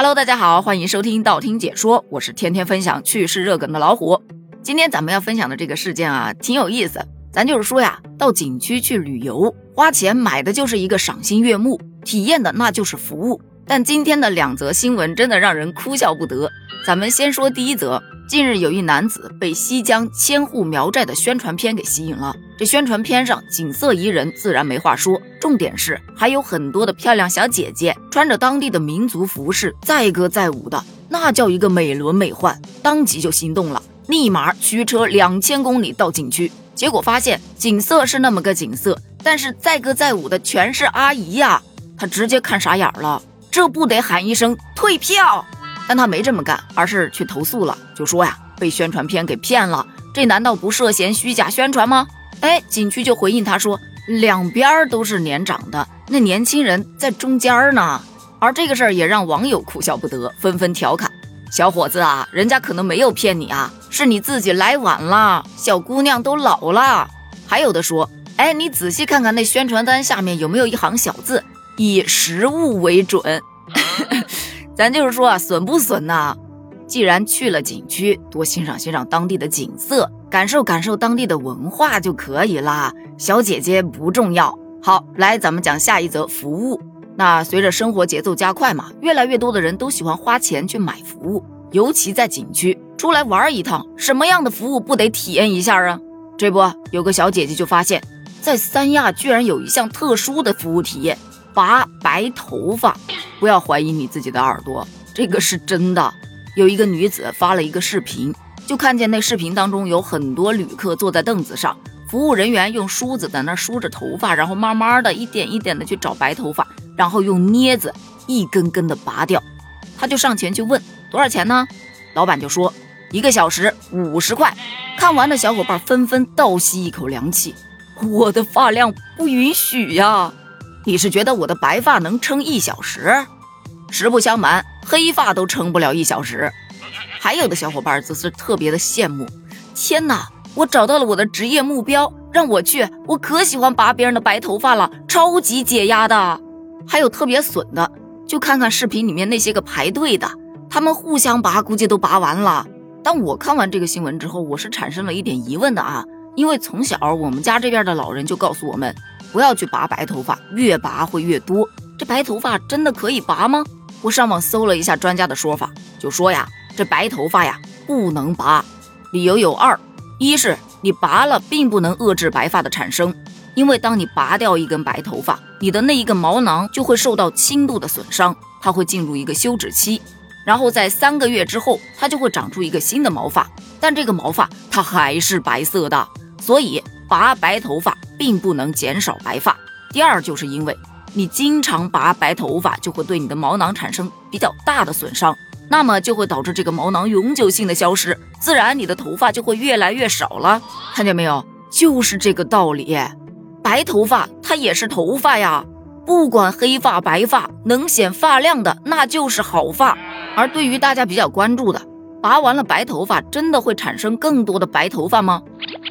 Hello，大家好，欢迎收听道听解说，我是天天分享趣事热梗的老虎。今天咱们要分享的这个事件啊，挺有意思。咱就是说呀，到景区去旅游，花钱买的就是一个赏心悦目，体验的那就是服务。但今天的两则新闻真的让人哭笑不得。咱们先说第一则。近日有一男子被西江千户苗寨的宣传片给吸引了。这宣传片上景色宜人，自然没话说。重点是还有很多的漂亮小姐姐，穿着当地的民族服饰，载歌载舞的，那叫一个美轮美奂。当即就心动了，立马驱车两千公里到景区。结果发现景色是那么个景色，但是载歌载舞的全是阿姨呀，他直接看傻眼了，这不得喊一声退票？但他没这么干，而是去投诉了，就说呀被宣传片给骗了，这难道不涉嫌虚假宣传吗？哎，景区就回应他说，两边都是年长的，那年轻人在中间呢。而这个事儿也让网友哭笑不得，纷纷调侃：小伙子啊，人家可能没有骗你啊，是你自己来晚了，小姑娘都老了。还有的说，哎，你仔细看看那宣传单下面有没有一行小字，以实物为准。咱就是说啊，损不损呐？既然去了景区，多欣赏欣赏当地的景色，感受感受当地的文化就可以啦。小姐姐不重要。好，来咱们讲下一则服务。那随着生活节奏加快嘛，越来越多的人都喜欢花钱去买服务，尤其在景区出来玩一趟，什么样的服务不得体验一下啊？这不，有个小姐姐就发现，在三亚居然有一项特殊的服务体验。拔白头发，不要怀疑你自己的耳朵，这个是真的。有一个女子发了一个视频，就看见那视频当中有很多旅客坐在凳子上，服务人员用梳子在那梳着头发，然后慢慢的一点一点的去找白头发，然后用镊子一根根的拔掉。他就上前去问多少钱呢？老板就说一个小时五十块。看完的小伙伴纷纷倒吸一口凉气，我的发量不允许呀。你是觉得我的白发能撑一小时？实不相瞒，黑发都撑不了一小时。还有的小伙伴则是特别的羡慕，天哪，我找到了我的职业目标，让我去，我可喜欢拔别人的白头发了，超级解压的。还有特别损的，就看看视频里面那些个排队的，他们互相拔，估计都拔完了。当我看完这个新闻之后，我是产生了一点疑问的啊，因为从小我们家这边的老人就告诉我们。不要去拔白头发，越拔会越多。这白头发真的可以拔吗？我上网搜了一下专家的说法，就说呀，这白头发呀不能拔，理由有二：一是你拔了并不能遏制白发的产生，因为当你拔掉一根白头发，你的那一个毛囊就会受到轻度的损伤，它会进入一个休止期，然后在三个月之后，它就会长出一个新的毛发，但这个毛发它还是白色的，所以拔白头发。并不能减少白发。第二，就是因为你经常拔白头发，就会对你的毛囊产生比较大的损伤，那么就会导致这个毛囊永久性的消失，自然你的头发就会越来越少了。看见没有？就是这个道理。白头发它也是头发呀，不管黑发白发，能显发量的那就是好发。而对于大家比较关注的，拔完了白头发，真的会产生更多的白头发吗？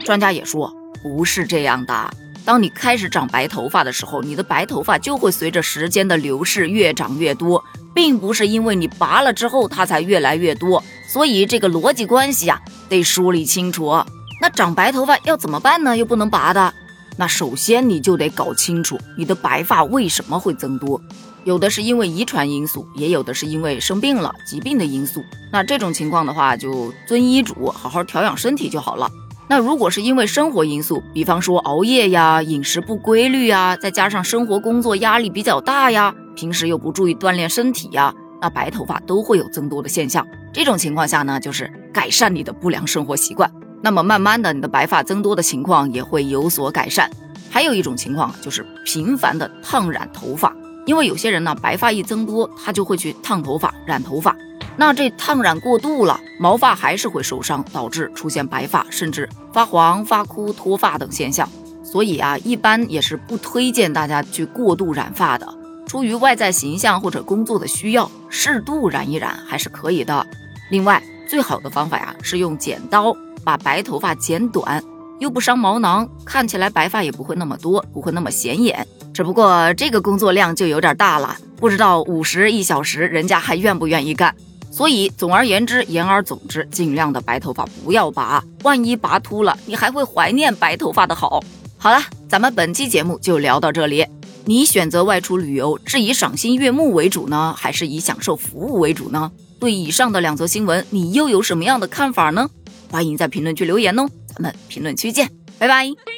专家也说。不是这样的，当你开始长白头发的时候，你的白头发就会随着时间的流逝越长越多，并不是因为你拔了之后它才越来越多。所以这个逻辑关系啊，得梳理清楚。那长白头发要怎么办呢？又不能拔的，那首先你就得搞清楚你的白发为什么会增多，有的是因为遗传因素，也有的是因为生病了疾病的因素。那这种情况的话，就遵医嘱，好好调养身体就好了。那如果是因为生活因素，比方说熬夜呀、饮食不规律呀，再加上生活工作压力比较大呀，平时又不注意锻炼身体呀，那白头发都会有增多的现象。这种情况下呢，就是改善你的不良生活习惯，那么慢慢的你的白发增多的情况也会有所改善。还有一种情况就是频繁的烫染头发，因为有些人呢白发一增多，他就会去烫头发、染头发。那这烫染过度了，毛发还是会受伤，导致出现白发，甚至发黄、发枯、脱发等现象。所以啊，一般也是不推荐大家去过度染发的。出于外在形象或者工作的需要，适度染一染还是可以的。另外，最好的方法呀是用剪刀把白头发剪短，又不伤毛囊，看起来白发也不会那么多，不会那么显眼。只不过这个工作量就有点大了。不知道五十一小时人家还愿不愿意干。所以总而言之，言而总之，尽量的白头发不要拔，万一拔秃了，你还会怀念白头发的好。好了，咱们本期节目就聊到这里。你选择外出旅游是以赏心悦目为主呢，还是以享受服务为主呢？对以上的两则新闻，你又有什么样的看法呢？欢迎在评论区留言哦，咱们评论区见，拜拜。